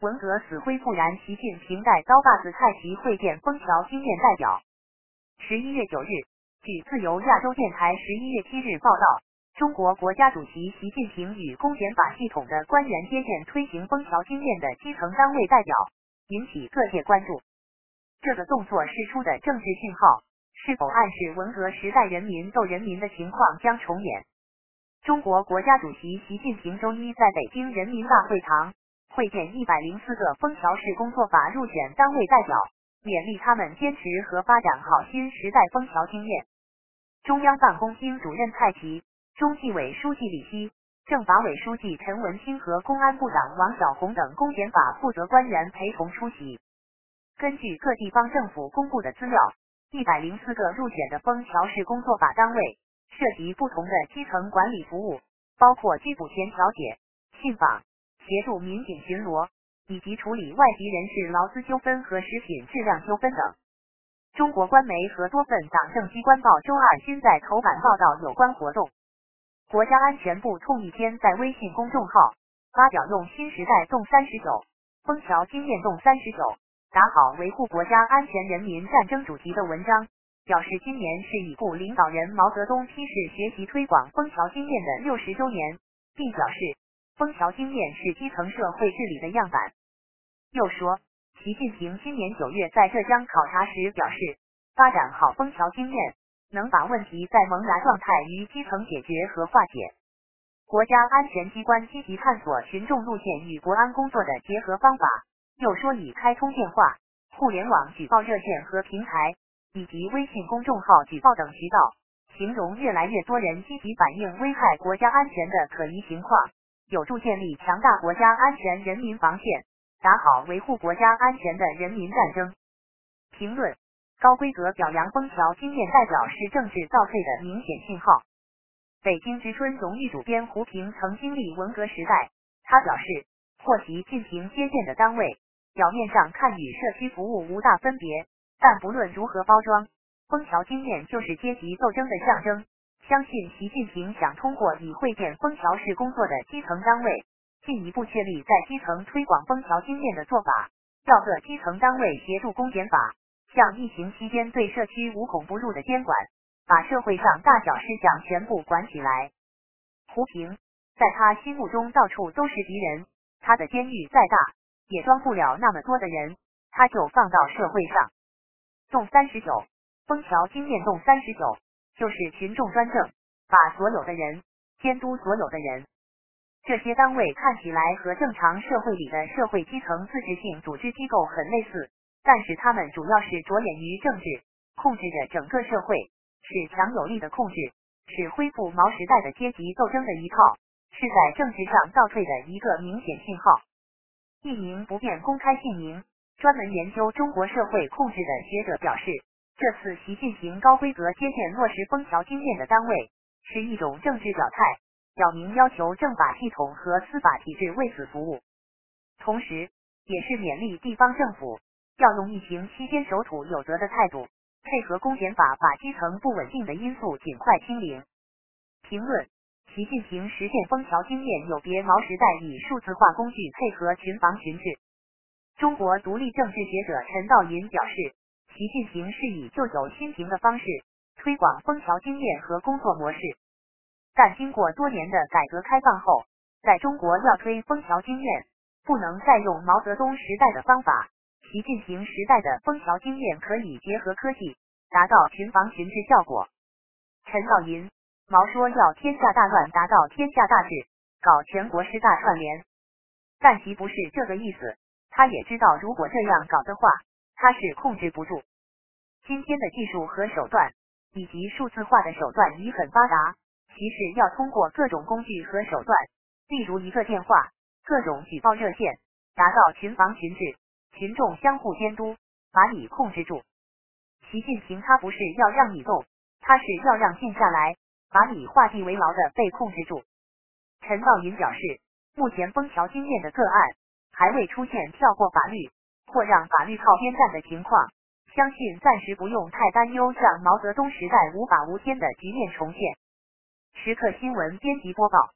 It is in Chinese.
文革死灰复燃，习近平带刀把子蔡奇会见枫桥经验代表。十一月九日，据自由亚洲电台十一月七日报道，中国国家主席习近平与公检法系统的官员接见推行枫桥经验的基层单位代表，引起各界关注。这个动作释出的政治信号，是否暗示文革时代人民斗人民的情况将重演？中国国家主席习近平周一在北京人民大会堂会见一百零四个枫桥市工作法入选单位代表，勉励他们坚持和发展好新时代枫桥经验。中央办公厅主任蔡奇、中纪委书记李希、政法委书记陈文清和公安部长王晓红等公检法负责官员陪同出席。根据各地方政府公布的资料，一百零四个入选的枫桥市工作法单位。涉及不同的基层管理服务，包括拘捕前调解、信访、协助民警巡逻，以及处理外籍人士劳资纠纷和食品质量纠纷等。中国官媒和多份党政机关报周二均在头版报道有关活动。国家安全部痛一天在微信公众号发表用新时代动三十九、枫桥经验动三十九，打好维护国家安全人民战争主题的文章。表示今年是已故领导人毛泽东批示学习推广枫桥经验的六十周年，并表示枫桥经验是基层社会治理的样板。又说，习近平今年九月在浙江考察时表示，发展好枫桥经验，能把问题在萌芽状态于基层解决和化解。国家安全机关积极探索群众路线与国安工作的结合方法。又说，已开通电话、互联网举报热线和平台。以及微信公众号举报等渠道，形容越来越多人积极反映危害国家安全的可疑情况，有助建立强大国家安全人民防线，打好维护国家安全的人民战争。评论：高规格表扬枫桥经验代表是政治倒退的明显信号。北京之春荣誉主编胡平曾经历文革时代，他表示，获习近平接见的单位，表面上看与社区服务无大分别。但不论如何包装，枫桥经验就是阶级斗争的象征。相信习近平想通过与会见封桥市工作的基层单位，进一步确立在基层推广封桥经验的做法。要各基层单位协助公检法，像疫情期间对社区无孔不入的监管，把社会上大小事项全部管起来。胡平在他心目中到处都是敌人，他的监狱再大也装不了那么多的人，他就放到社会上。动三十九，封桥经验动三十九，就是群众专政，把所有的人监督所有的人。这些单位看起来和正常社会里的社会基层自治性组织机构很类似，但是他们主要是着眼于政治，控制着整个社会，是强有力的控制，是恢复毛时代的阶级斗争的一套，是在政治上倒退的一个明显信号。一名不便公开姓名。专门研究中国社会控制的学者表示，这次习近平高规格接见落实枫桥经验的单位，是一种政治表态，表明要求政法系统和司法体制为此服务，同时也是勉励地方政府要用疫情期间守土有责的态度，配合公检法把基层不稳定的因素尽快清零。评论：习近平实现枫桥经验有别毛时代以数字化工具配合群防群治。中国独立政治学者陈道银表示，习近平是以旧有新瓶的方式推广枫桥经验和工作模式，但经过多年的改革开放后，在中国要推枫桥经验，不能再用毛泽东时代的方法。习近平时代的枫桥经验可以结合科技，达到群防群治效果。陈道银毛说要天下大乱，达到天下大治，搞全国师大串联，但其不是这个意思。他也知道，如果这样搞的话，他是控制不住。今天的技术和手段，以及数字化的手段已很发达，其实要通过各种工具和手段，例如一个电话、各种举报热线，达到群防群治，群众相互监督，把你控制住。习近平他不是要让你动，他是要让静下来，把你画地为牢的被控制住。陈道银表示，目前枫桥经验的个案。还未出现跳过法律或让法律靠边站的情况，相信暂时不用太担忧让毛泽东时代无法无天的局面重现。时刻新闻编辑播报。